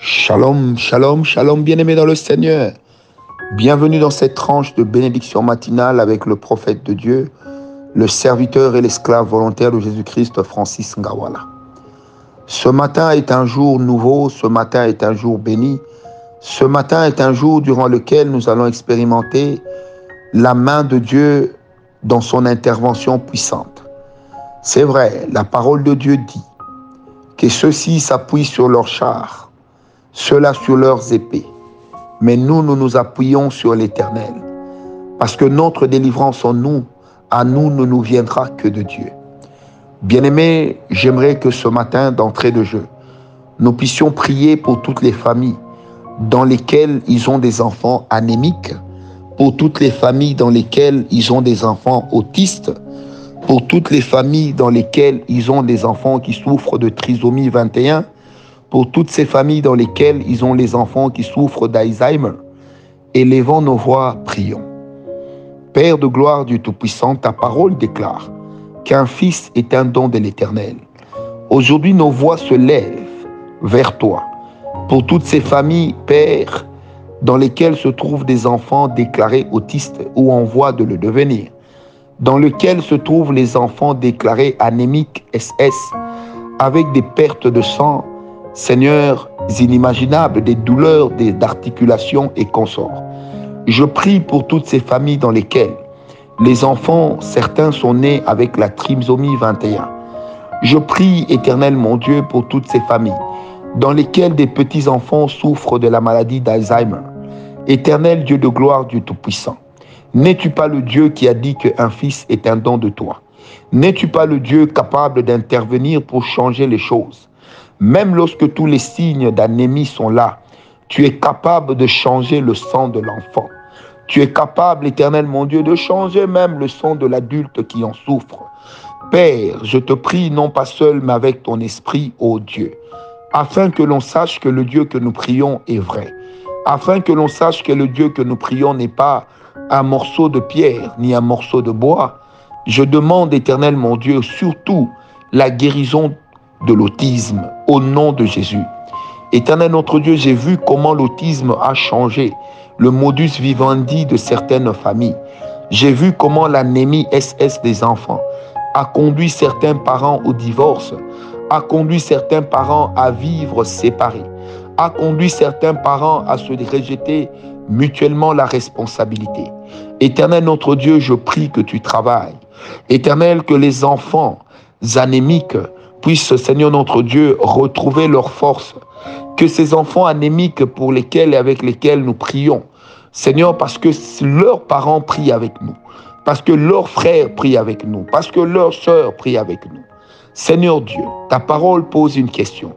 Shalom, shalom, shalom, bien-aimés dans le Seigneur. Bienvenue dans cette tranche de bénédiction matinale avec le prophète de Dieu, le serviteur et l'esclave volontaire de Jésus-Christ, Francis Ngawala. Ce matin est un jour nouveau, ce matin est un jour béni, ce matin est un jour durant lequel nous allons expérimenter la main de Dieu dans son intervention puissante. C'est vrai, la parole de Dieu dit que ceux-ci s'appuient sur leurs chars ceux-là sur leurs épées. Mais nous, nous nous appuyons sur l'Éternel. Parce que notre délivrance en nous, à nous ne nous viendra que de Dieu. Bien-aimés, j'aimerais que ce matin d'entrée de jeu, nous puissions prier pour toutes les familles dans lesquelles ils ont des enfants anémiques, pour toutes les familles dans lesquelles ils ont des enfants autistes, pour toutes les familles dans lesquelles ils ont des enfants qui souffrent de trisomie 21, pour toutes ces familles dans lesquelles ils ont les enfants qui souffrent d'Alzheimer. Élevons nos voix, prions. Père de gloire du Tout-Puissant, ta parole déclare qu'un fils est un don de l'Éternel. Aujourd'hui, nos voix se lèvent vers toi. Pour toutes ces familles, Père, dans lesquelles se trouvent des enfants déclarés autistes ou en voie de le devenir, dans lesquels se trouvent les enfants déclarés anémiques SS, avec des pertes de sang, Seigneur, inimaginables, des douleurs d'articulation et consorts. Je prie pour toutes ces familles dans lesquelles les enfants, certains sont nés avec la trisomie 21. Je prie, éternel mon Dieu, pour toutes ces familles dans lesquelles des petits-enfants souffrent de la maladie d'Alzheimer. Éternel Dieu de gloire, Dieu Tout-Puissant, n'es-tu pas le Dieu qui a dit qu'un fils est un don de toi? N'es-tu pas le Dieu capable d'intervenir pour changer les choses? Même lorsque tous les signes d'anémie sont là, tu es capable de changer le sang de l'enfant. Tu es capable, éternel mon Dieu, de changer même le sang de l'adulte qui en souffre. Père, je te prie, non pas seul, mais avec ton esprit, ô Dieu, afin que l'on sache que le Dieu que nous prions est vrai, afin que l'on sache que le Dieu que nous prions n'est pas un morceau de pierre ni un morceau de bois. Je demande, éternel mon Dieu, surtout la guérison de l'autisme au nom de Jésus. Éternel notre Dieu, j'ai vu comment l'autisme a changé le modus vivendi de certaines familles. J'ai vu comment l'anémie SS des enfants a conduit certains parents au divorce, a conduit certains parents à vivre séparés, a conduit certains parents à se rejeter mutuellement la responsabilité. Éternel notre Dieu, je prie que tu travailles. Éternel, que les enfants anémiques puisse, Seigneur notre Dieu, retrouver leur force. Que ces enfants anémiques pour lesquels et avec lesquels nous prions, Seigneur, parce que leurs parents prient avec nous, parce que leurs frères prient avec nous, parce que leurs sœurs prient avec nous. Seigneur Dieu, ta parole pose une question.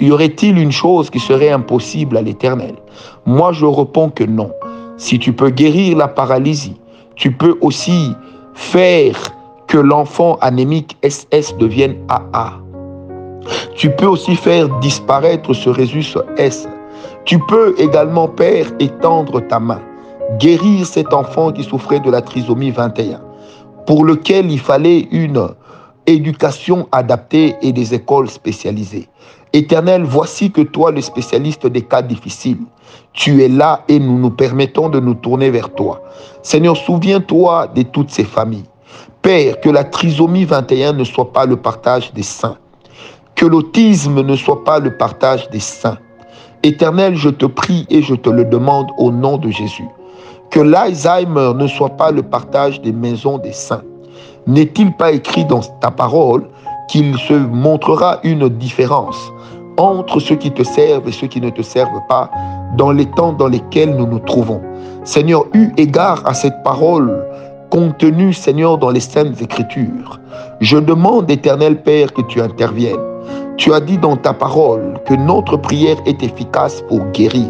Y aurait-il une chose qui serait impossible à l'Éternel? Moi, je réponds que non. Si tu peux guérir la paralysie, tu peux aussi faire que l'enfant anémique SS devienne AA. Tu peux aussi faire disparaître ce résus S. Tu peux également, Père, étendre ta main, guérir cet enfant qui souffrait de la trisomie 21, pour lequel il fallait une éducation adaptée et des écoles spécialisées. Éternel, voici que toi, le spécialiste des cas difficiles, tu es là et nous nous permettons de nous tourner vers toi. Seigneur, souviens-toi de toutes ces familles. Père, que la trisomie 21 ne soit pas le partage des saints. Que l'autisme ne soit pas le partage des saints. Éternel, je te prie et je te le demande au nom de Jésus. Que l'Alzheimer ne soit pas le partage des maisons des saints. N'est-il pas écrit dans ta parole qu'il se montrera une différence entre ceux qui te servent et ceux qui ne te servent pas dans les temps dans lesquels nous nous trouvons? Seigneur, eu égard à cette parole, contenu, Seigneur, dans les saintes écritures. Je demande, éternel Père, que tu interviennes. Tu as dit dans ta parole que notre prière est efficace pour guérir.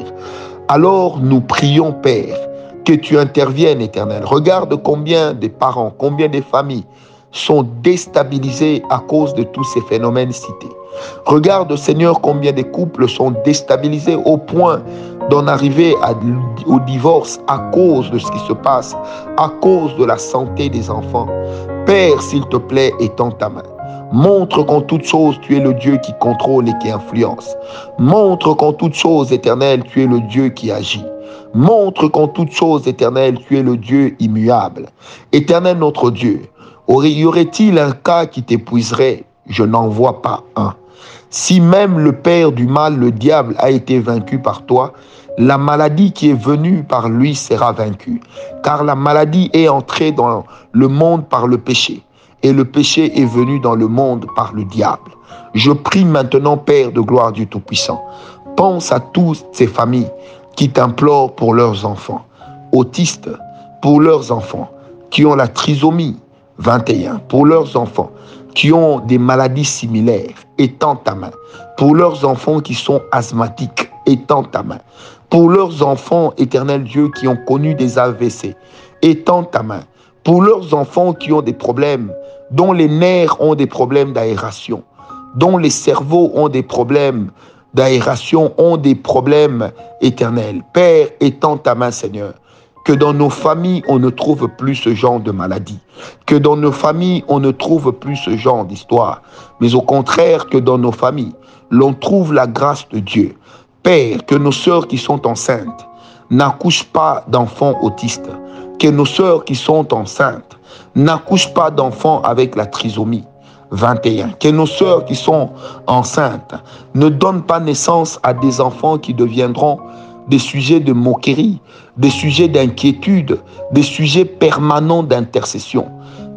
Alors nous prions, Père, que tu interviennes, éternel. Regarde combien de parents, combien de familles sont déstabilisés à cause de tous ces phénomènes cités. Regarde, Seigneur, combien de couples sont déstabilisés au point d'en arriver au divorce à cause de ce qui se passe, à cause de la santé des enfants. Père, s'il te plaît, étends ta main. Montre qu'en toute chose, tu es le Dieu qui contrôle et qui influence. Montre qu'en toute chose, éternel, tu es le Dieu qui agit. Montre qu'en toute chose, éternel, tu es le Dieu immuable. Éternel notre Dieu, y aurait-il un cas qui t'épuiserait? Je n'en vois pas un. Si même le Père du mal, le diable, a été vaincu par toi, la maladie qui est venue par lui sera vaincue. Car la maladie est entrée dans le monde par le péché. Et le péché est venu dans le monde par le diable. Je prie maintenant, Père de gloire du Tout-Puissant, pense à toutes ces familles qui t'implorent pour leurs enfants, autistes, pour leurs enfants, qui ont la trisomie 21, pour leurs enfants, qui ont des maladies similaires, étends ta main. Pour leurs enfants qui sont asthmatiques, étends ta main. Pour leurs enfants, éternel Dieu, qui ont connu des AVC, étends ta main. Pour leurs enfants qui ont des problèmes, dont les nerfs ont des problèmes d'aération, dont les cerveaux ont des problèmes d'aération, ont des problèmes éternels. Père, étends ta main, Seigneur que dans nos familles, on ne trouve plus ce genre de maladie, que dans nos familles, on ne trouve plus ce genre d'histoire, mais au contraire que dans nos familles, l'on trouve la grâce de Dieu. Père, que nos sœurs qui sont enceintes n'accouchent pas d'enfants autistes, que nos sœurs qui sont enceintes n'accouchent pas d'enfants avec la trisomie. 21. Que nos sœurs qui sont enceintes ne donnent pas naissance à des enfants qui deviendront des sujets de moquerie, des sujets d'inquiétude, des sujets permanents d'intercession.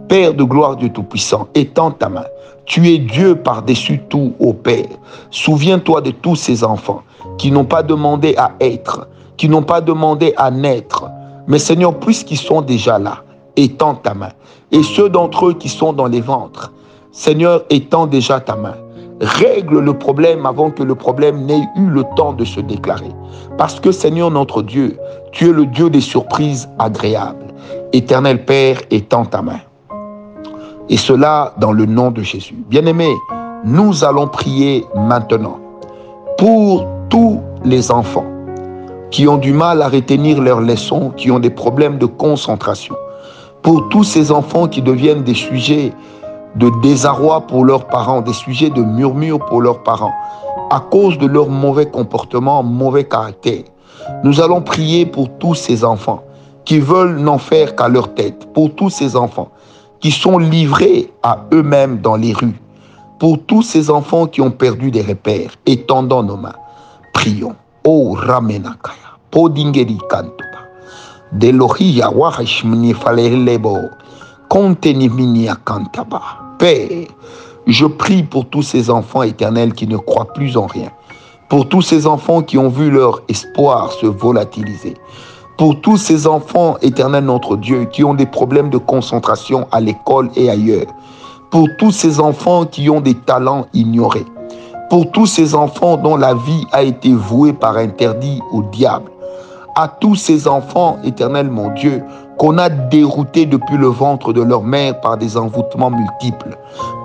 Père de gloire du Tout-Puissant, étends ta main. Tu es Dieu par-dessus tout, ô Père. Souviens-toi de tous ces enfants qui n'ont pas demandé à être, qui n'ont pas demandé à naître. Mais Seigneur, puisqu'ils sont déjà là, étends ta main. Et ceux d'entre eux qui sont dans les ventres, Seigneur, étends déjà ta main. Règle le problème avant que le problème n'ait eu le temps de se déclarer. Parce que Seigneur notre Dieu, tu es le Dieu des surprises agréables. Éternel Père, étends ta main. Et cela dans le nom de Jésus. Bien-aimés, nous allons prier maintenant pour tous les enfants qui ont du mal à retenir leurs leçons, qui ont des problèmes de concentration. Pour tous ces enfants qui deviennent des sujets de désarroi pour leurs parents, des sujets de murmure pour leurs parents, à cause de leur mauvais comportement, mauvais caractère. Nous allons prier pour tous ces enfants qui veulent n'en faire qu'à leur tête, pour tous ces enfants qui sont livrés à eux-mêmes dans les rues, pour tous ces enfants qui ont perdu des repères, étendant nos mains. Prions. Oh Ramenakaya, Podingeri Kantuba, Delohia Wahashmni Falerlebo, Konteni Minia Kantaba. Père, je prie pour tous ces enfants éternels qui ne croient plus en rien, pour tous ces enfants qui ont vu leur espoir se volatiliser, pour tous ces enfants éternels notre Dieu qui ont des problèmes de concentration à l'école et ailleurs, pour tous ces enfants qui ont des talents ignorés, pour tous ces enfants dont la vie a été vouée par interdit au diable, à tous ces enfants éternels mon Dieu qu'on a déroutés depuis le ventre de leur mère par des envoûtements multiples,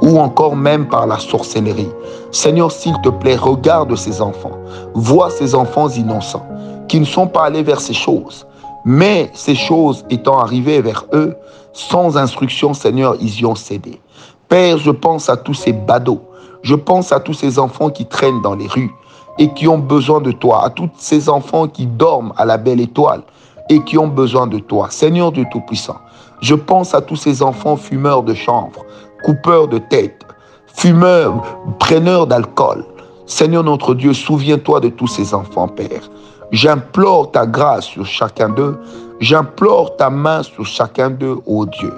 ou encore même par la sorcellerie. Seigneur, s'il te plaît, regarde ces enfants, vois ces enfants innocents, qui ne sont pas allés vers ces choses, mais ces choses étant arrivées vers eux, sans instruction, Seigneur, ils y ont cédé. Père, je pense à tous ces badauds, je pense à tous ces enfants qui traînent dans les rues et qui ont besoin de toi, à tous ces enfants qui dorment à la belle étoile, et qui ont besoin de toi. Seigneur du Tout-Puissant, je pense à tous ces enfants fumeurs de chanvre, coupeurs de tête, fumeurs, preneurs d'alcool. Seigneur notre Dieu, souviens-toi de tous ces enfants, Père. J'implore ta grâce sur chacun d'eux. J'implore ta main sur chacun d'eux, ô Dieu.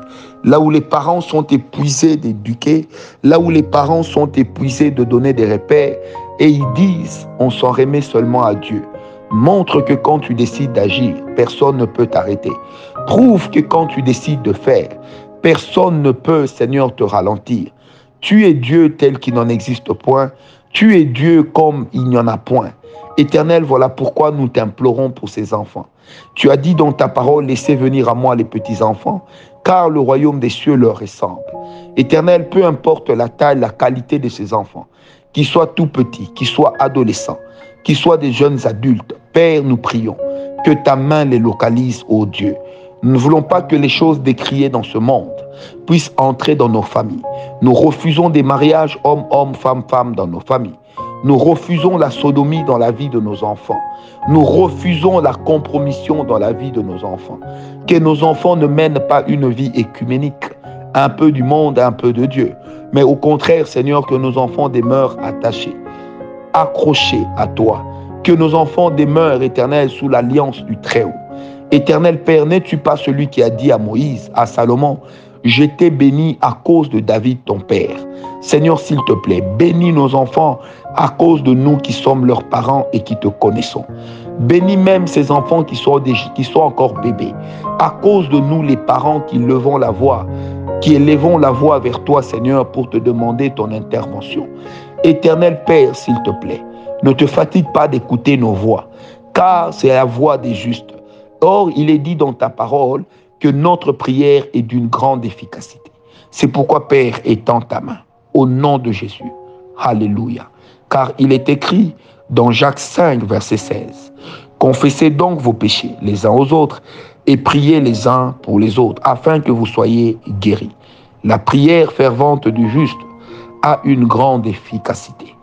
Là où les parents sont épuisés d'éduquer, là où les parents sont épuisés de donner des repères, et ils disent, on s'en remet seulement à Dieu. Montre que quand tu décides d'agir, personne ne peut t'arrêter. Prouve que quand tu décides de faire, personne ne peut, Seigneur, te ralentir. Tu es Dieu tel qu'il n'en existe point. Tu es Dieu comme il n'y en a point. Éternel, voilà pourquoi nous t'implorons pour ces enfants. Tu as dit dans ta parole, laissez venir à moi les petits-enfants, car le royaume des cieux leur ressemble. Éternel, peu importe la taille, la qualité de ces enfants, qu'ils soient tout petits, qu'ils soient adolescents, qu'ils soient des jeunes adultes, Père, nous prions que ta main les localise, ô Dieu. Nous ne voulons pas que les choses décriées dans ce monde, puisse entrer dans nos familles. Nous refusons des mariages homme-homme, femme-femme dans nos familles. Nous refusons la sodomie dans la vie de nos enfants. Nous refusons la compromission dans la vie de nos enfants. Que nos enfants ne mènent pas une vie écuménique, un peu du monde, un peu de Dieu. Mais au contraire, Seigneur, que nos enfants demeurent attachés, accrochés à toi. Que nos enfants demeurent éternels sous l'alliance du Très-Haut. Éternel Père, n'es-tu pas celui qui a dit à Moïse, à Salomon, je t'ai béni à cause de David ton Père. Seigneur, s'il te plaît, bénis nos enfants à cause de nous qui sommes leurs parents et qui te connaissons. Bénis même ces enfants qui sont, qui sont encore bébés, à cause de nous les parents qui levons la voix, qui élevons la voix vers toi, Seigneur, pour te demander ton intervention. Éternel Père, s'il te plaît, ne te fatigue pas d'écouter nos voix, car c'est la voix des justes. Or, il est dit dans ta parole que notre prière est d'une grande efficacité. C'est pourquoi, Père, étends ta main au nom de Jésus. Alléluia. Car il est écrit dans Jacques 5, verset 16, Confessez donc vos péchés les uns aux autres et priez les uns pour les autres afin que vous soyez guéris. La prière fervente du juste a une grande efficacité.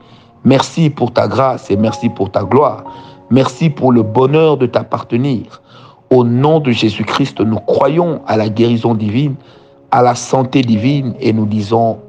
Merci pour ta grâce et merci pour ta gloire. Merci pour le bonheur de t'appartenir. Au nom de Jésus-Christ, nous croyons à la guérison divine, à la santé divine et nous disons